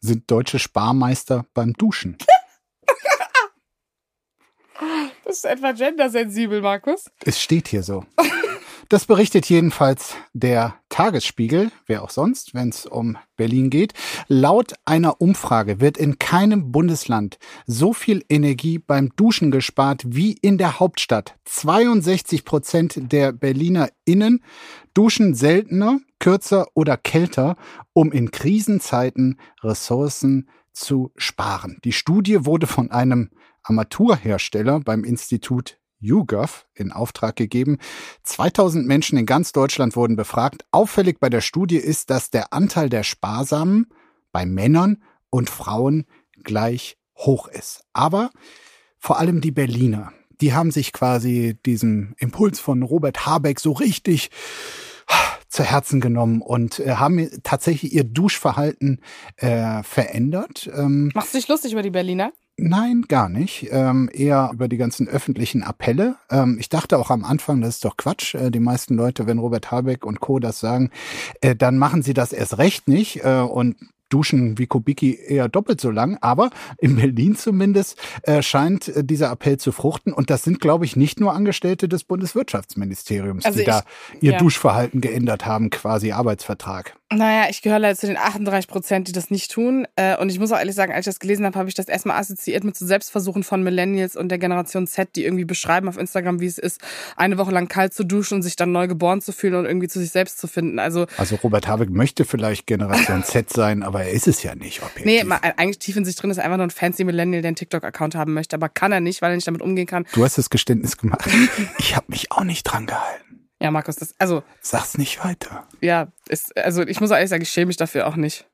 [SPEAKER 1] sind deutsche Sparmeister beim Duschen.
[SPEAKER 3] Das ist etwa gendersensibel, Markus.
[SPEAKER 1] Es steht hier so. Das berichtet jedenfalls der Tagesspiegel, wer auch sonst, wenn es um Berlin geht. Laut einer Umfrage wird in keinem Bundesland so viel Energie beim Duschen gespart wie in der Hauptstadt. 62 Prozent der BerlinerInnen duschen seltener, kürzer oder kälter, um in Krisenzeiten Ressourcen zu sparen. Die Studie wurde von einem Armaturhersteller beim Institut YouGov in Auftrag gegeben. 2000 Menschen in ganz Deutschland wurden befragt. Auffällig bei der Studie ist, dass der Anteil der Sparsamen bei Männern und Frauen gleich hoch ist. Aber vor allem die Berliner, die haben sich quasi diesem Impuls von Robert Habeck so richtig zu Herzen genommen und äh, haben tatsächlich ihr Duschverhalten äh, verändert.
[SPEAKER 3] Ähm, Machst du dich lustig über die Berliner?
[SPEAKER 1] Nein, gar nicht. Ähm, eher über die ganzen öffentlichen Appelle. Ähm, ich dachte auch am Anfang, das ist doch Quatsch. Äh, die meisten Leute, wenn Robert Habeck und Co. das sagen, äh, dann machen sie das erst recht nicht. Äh, und duschen wie Kubicki eher doppelt so lang, aber in Berlin zumindest äh, scheint äh, dieser Appell zu fruchten. Und das sind, glaube ich, nicht nur Angestellte des Bundeswirtschaftsministeriums, also die ich, da ihr ja. Duschverhalten geändert haben, quasi Arbeitsvertrag.
[SPEAKER 3] Naja, ich gehöre leider zu den 38 Prozent, die das nicht tun. Äh, und ich muss auch ehrlich sagen, als ich das gelesen habe, habe ich das erstmal assoziiert mit so Selbstversuchen von Millennials und der Generation Z, die irgendwie beschreiben auf Instagram, wie es ist, eine Woche lang kalt zu duschen und sich dann neu geboren zu fühlen und irgendwie zu sich selbst zu finden. Also,
[SPEAKER 1] also Robert Habeck möchte vielleicht Generation Z sein, aber er ist es ja nicht.
[SPEAKER 3] Objektiv. Nee, eigentlich tief in sich drin ist einfach nur ein fancy Millennial, der einen TikTok-Account haben möchte, aber kann er nicht, weil er nicht damit umgehen kann.
[SPEAKER 1] Du hast das Geständnis gemacht. ich habe mich auch nicht dran gehalten.
[SPEAKER 3] Ja, Markus, das, also.
[SPEAKER 1] Sag's nicht weiter.
[SPEAKER 3] Ja, ist, also ich muss ehrlich sagen, ich schäme mich dafür auch nicht.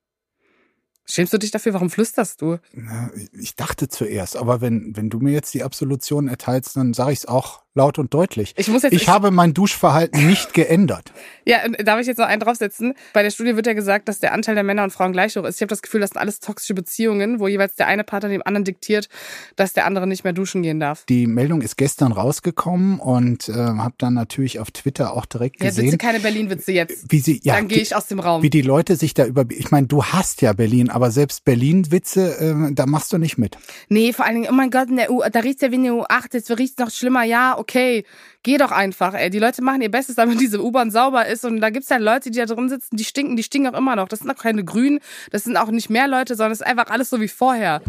[SPEAKER 3] Schämst du dich dafür? Warum flüsterst du?
[SPEAKER 1] Na, ich dachte zuerst, aber wenn, wenn du mir jetzt die Absolution erteilst, dann sage ich es auch laut und deutlich. Ich, muss jetzt, ich, ich habe mein Duschverhalten nicht geändert.
[SPEAKER 3] Ja, darf ich jetzt noch einen draufsetzen? Bei der Studie wird ja gesagt, dass der Anteil der Männer und Frauen gleich hoch ist. Ich habe das Gefühl, das sind alles toxische Beziehungen, wo jeweils der eine Partner dem anderen diktiert, dass der andere nicht mehr duschen gehen darf.
[SPEAKER 1] Die Meldung ist gestern rausgekommen und äh, habe dann natürlich auf Twitter auch direkt gesehen. Ja,
[SPEAKER 3] bitte keine Berlin-Witze jetzt. Wie sie, ja, dann gehe ich aus dem Raum.
[SPEAKER 1] Wie die Leute sich da über... Ich meine, du hast ja Berlin, aber selbst Berlin-Witze, äh, da machst du nicht mit.
[SPEAKER 3] Nee, vor allen Dingen, oh mein Gott, in der U, da riecht's ja wie in der U8, jetzt riecht's noch schlimmer. Ja, okay Geh doch einfach, ey. Die Leute machen ihr Bestes, damit diese U-Bahn sauber ist. Und da gibt's ja Leute, die da drin sitzen, die stinken, die stinken auch immer noch. Das sind auch keine Grünen, das sind auch nicht mehr Leute, sondern es ist einfach alles so wie vorher.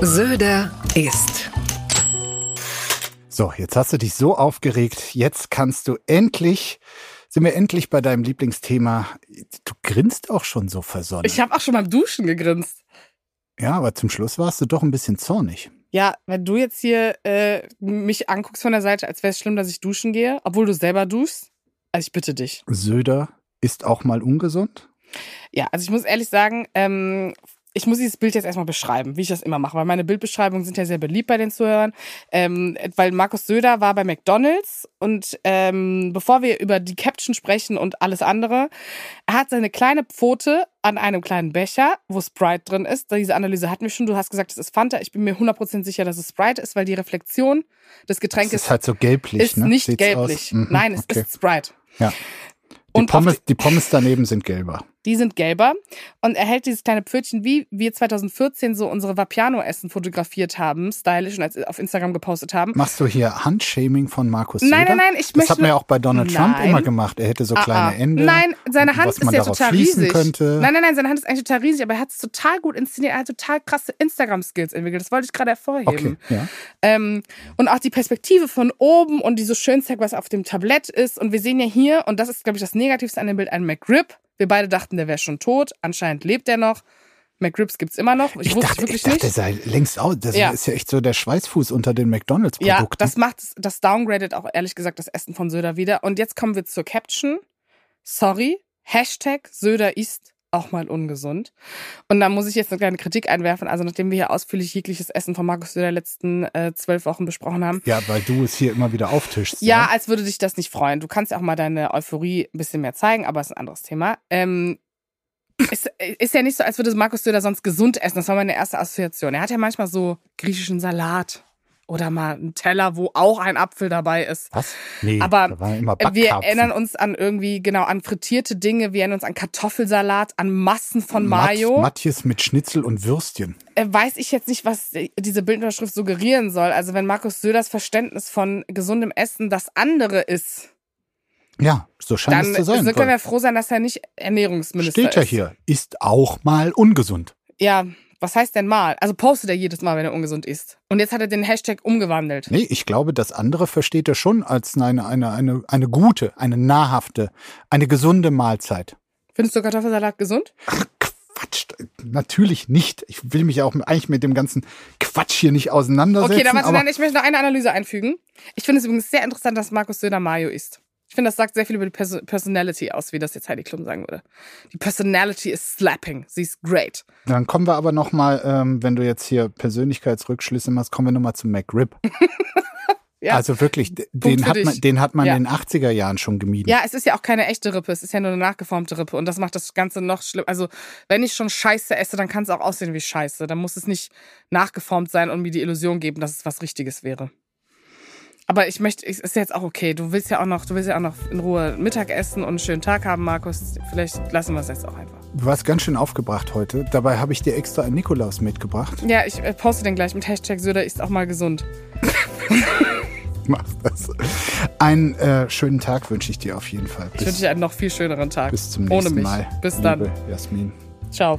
[SPEAKER 4] Söder ist.
[SPEAKER 1] So, jetzt hast du dich so aufgeregt. Jetzt kannst du endlich sind wir endlich bei deinem Lieblingsthema. Du grinst auch schon so versonnen.
[SPEAKER 3] Ich habe auch schon beim Duschen gegrinst.
[SPEAKER 1] Ja, aber zum Schluss warst du doch ein bisschen zornig.
[SPEAKER 3] Ja, wenn du jetzt hier äh, mich anguckst von der Seite, als wäre es schlimm, dass ich duschen gehe, obwohl du selber duschst, also ich bitte dich.
[SPEAKER 1] Söder ist auch mal ungesund?
[SPEAKER 3] Ja, also ich muss ehrlich sagen, ähm, ich muss dieses Bild jetzt erstmal beschreiben, wie ich das immer mache, weil meine Bildbeschreibungen sind ja sehr beliebt bei den Zuhörern. Ähm, weil Markus Söder war bei McDonalds und ähm, bevor wir über die Caption sprechen und alles andere, er hat seine kleine Pfote an einem kleinen Becher, wo Sprite drin ist. Diese Analyse hatten wir schon. Du hast gesagt, es ist Fanta. Ich bin mir 100% sicher, dass es Sprite ist, weil die Reflexion des Getränkes
[SPEAKER 1] ist halt so gelblich.
[SPEAKER 3] Ist
[SPEAKER 1] ne?
[SPEAKER 3] nicht Sieht's gelblich. Mhm, Nein, es okay. ist Sprite.
[SPEAKER 1] Ja. Die Pommes, die Pommes daneben sind gelber
[SPEAKER 3] die sind gelber. Und er hält dieses kleine Pfötchen, wie wir 2014 so unsere Vapiano-Essen fotografiert haben, stylisch und auf Instagram gepostet haben.
[SPEAKER 1] Machst du hier Handshaming von Markus
[SPEAKER 3] Nein, nein, nein, ich
[SPEAKER 1] das
[SPEAKER 3] möchte...
[SPEAKER 1] Das hat man ja auch bei Donald nein. Trump immer gemacht. Er hätte so ah, kleine ah. Ende.
[SPEAKER 3] Nein, seine Hand ist ja total riesig. Könnte. Nein, nein, nein, seine Hand ist eigentlich total riesig, aber er hat es total gut inszeniert. Er hat total krasse Instagram-Skills entwickelt. Das wollte ich gerade hervorheben. Okay, ja. Ähm, und auch die Perspektive von oben und die so schön zeigt, was auf dem Tablett ist. Und wir sehen ja hier, und das ist, glaube ich, das Negativste an dem Bild, einen McRib wir beide dachten, der wäre schon tot. Anscheinend lebt er noch. McRibs gibt's immer noch.
[SPEAKER 1] Ich, ich wusste dachte, wirklich ich dachte, nicht. Der sei längst out. Das ja. ist ja echt so der Schweißfuß unter den McDonalds-Produkten.
[SPEAKER 3] Ja, das macht, das downgradet auch ehrlich gesagt das Essen von Söder wieder. Und jetzt kommen wir zur Caption. Sorry. Hashtag Söder ist auch mal ungesund. Und da muss ich jetzt eine kleine Kritik einwerfen. Also nachdem wir hier ausführlich jegliches Essen von Markus Söder letzten äh, zwölf Wochen besprochen haben.
[SPEAKER 1] Ja, weil du es hier immer wieder auftischst.
[SPEAKER 3] Ja, ja, als würde dich das nicht freuen. Du kannst ja auch mal deine Euphorie ein bisschen mehr zeigen, aber ist ein anderes Thema. Ähm, ist, ist ja nicht so, als würde Markus Söder sonst gesund essen. Das war meine erste Assoziation. Er hat ja manchmal so griechischen Salat oder mal einen Teller, wo auch ein Apfel dabei ist.
[SPEAKER 1] Was? Nee,
[SPEAKER 3] Aber
[SPEAKER 1] immer
[SPEAKER 3] wir erinnern uns an irgendwie, genau, an frittierte Dinge. Wir erinnern uns an Kartoffelsalat, an Massen von Mayo.
[SPEAKER 1] Mat Matjes mit Schnitzel und Würstchen.
[SPEAKER 3] äh, weiß ich jetzt nicht, was diese Bildunterschrift suggerieren soll. Also wenn Markus Söders Verständnis von gesundem Essen das andere ist,
[SPEAKER 1] Ja, so scheint
[SPEAKER 3] dann
[SPEAKER 1] es zu sein.
[SPEAKER 3] so können wir froh sein, dass er nicht Ernährungsminister
[SPEAKER 1] Steht ja
[SPEAKER 3] ist.
[SPEAKER 1] hier, ist auch mal ungesund.
[SPEAKER 3] Ja, was heißt denn mal? Also postet er jedes Mal, wenn er ungesund ist. Und jetzt hat er den Hashtag umgewandelt.
[SPEAKER 1] Nee, ich glaube, das andere versteht er schon als eine, eine, eine, eine gute, eine nahrhafte, eine gesunde Mahlzeit.
[SPEAKER 3] Findest du Kartoffelsalat gesund?
[SPEAKER 1] Quatsch, natürlich nicht. Ich will mich auch eigentlich mit dem ganzen Quatsch hier nicht auseinandersetzen.
[SPEAKER 3] Okay, dann warte, nein, ich möchte noch eine Analyse einfügen. Ich finde es übrigens sehr interessant, dass Markus Söder Mayo isst. Ich finde, das sagt sehr viel über die Perso Personality aus, wie das jetzt Heidi Klum sagen würde. Die Personality is slapping. Sie ist great.
[SPEAKER 1] dann kommen wir aber noch mal, ähm, wenn du jetzt hier Persönlichkeitsrückschlüsse machst, kommen wir noch mal zum McRib.
[SPEAKER 3] Ja.
[SPEAKER 1] Also wirklich,
[SPEAKER 3] Punkt
[SPEAKER 1] den hat, man, den hat man
[SPEAKER 3] Ja.
[SPEAKER 1] in den 80er Jahren schon gemieden.
[SPEAKER 3] Ja, es ist ja auch keine echte Rippe, es ist ja nur eine nachgeformte Rippe und das macht das Ganze noch schlimmer. Also, wenn ich schon Scheiße esse, dann kann es auch aussehen wie Scheiße. Dann muss es nicht nachgeformt sein und mir die Illusion geben, dass es was Richtiges wäre. Aber ich möchte, es ist jetzt auch okay. Du willst ja auch noch, du willst ja auch noch in Ruhe Mittag essen und einen schönen Tag haben, Markus. Vielleicht lassen wir es jetzt auch einfach.
[SPEAKER 1] Du warst ganz schön aufgebracht heute. Dabei habe ich dir extra einen Nikolaus mitgebracht.
[SPEAKER 3] Ja, ich äh, poste den gleich mit Hashtag Söder ist auch mal gesund.
[SPEAKER 1] Mach das. Einen äh, schönen Tag wünsche ich dir auf jeden Fall.
[SPEAKER 3] Ich wünsche dir einen noch viel schöneren Tag.
[SPEAKER 1] bis zum
[SPEAKER 3] Ohne
[SPEAKER 1] nächsten
[SPEAKER 3] mich.
[SPEAKER 1] Mal.
[SPEAKER 3] Bis
[SPEAKER 1] Liebe
[SPEAKER 3] dann.
[SPEAKER 1] Jasmin.
[SPEAKER 3] Ciao.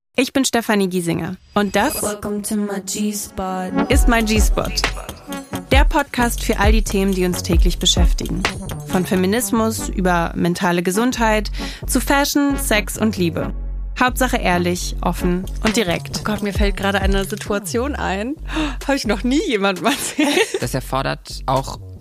[SPEAKER 5] ich bin Stefanie Giesinger und das ist mein G-Spot. Der Podcast für all die Themen, die uns täglich beschäftigen. Von Feminismus über mentale Gesundheit zu Fashion, Sex und Liebe. Hauptsache ehrlich, offen und direkt. Oh Gott, mir fällt gerade eine Situation ein. Habe ich noch nie jemandem erzählt.
[SPEAKER 6] Das erfordert auch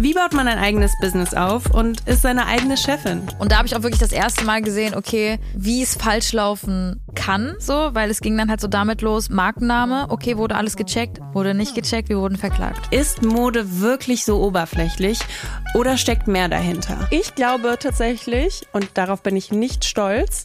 [SPEAKER 5] Wie baut man ein eigenes Business auf und ist seine eigene Chefin?
[SPEAKER 7] Und da habe ich auch wirklich das erste Mal gesehen, okay, wie es falsch laufen kann, so, weil es ging dann halt so damit los, Markenname, okay, wurde alles gecheckt, wurde nicht gecheckt, wir wurden verklagt.
[SPEAKER 5] Ist Mode wirklich so oberflächlich oder steckt mehr dahinter? Ich glaube tatsächlich, und darauf bin ich nicht stolz,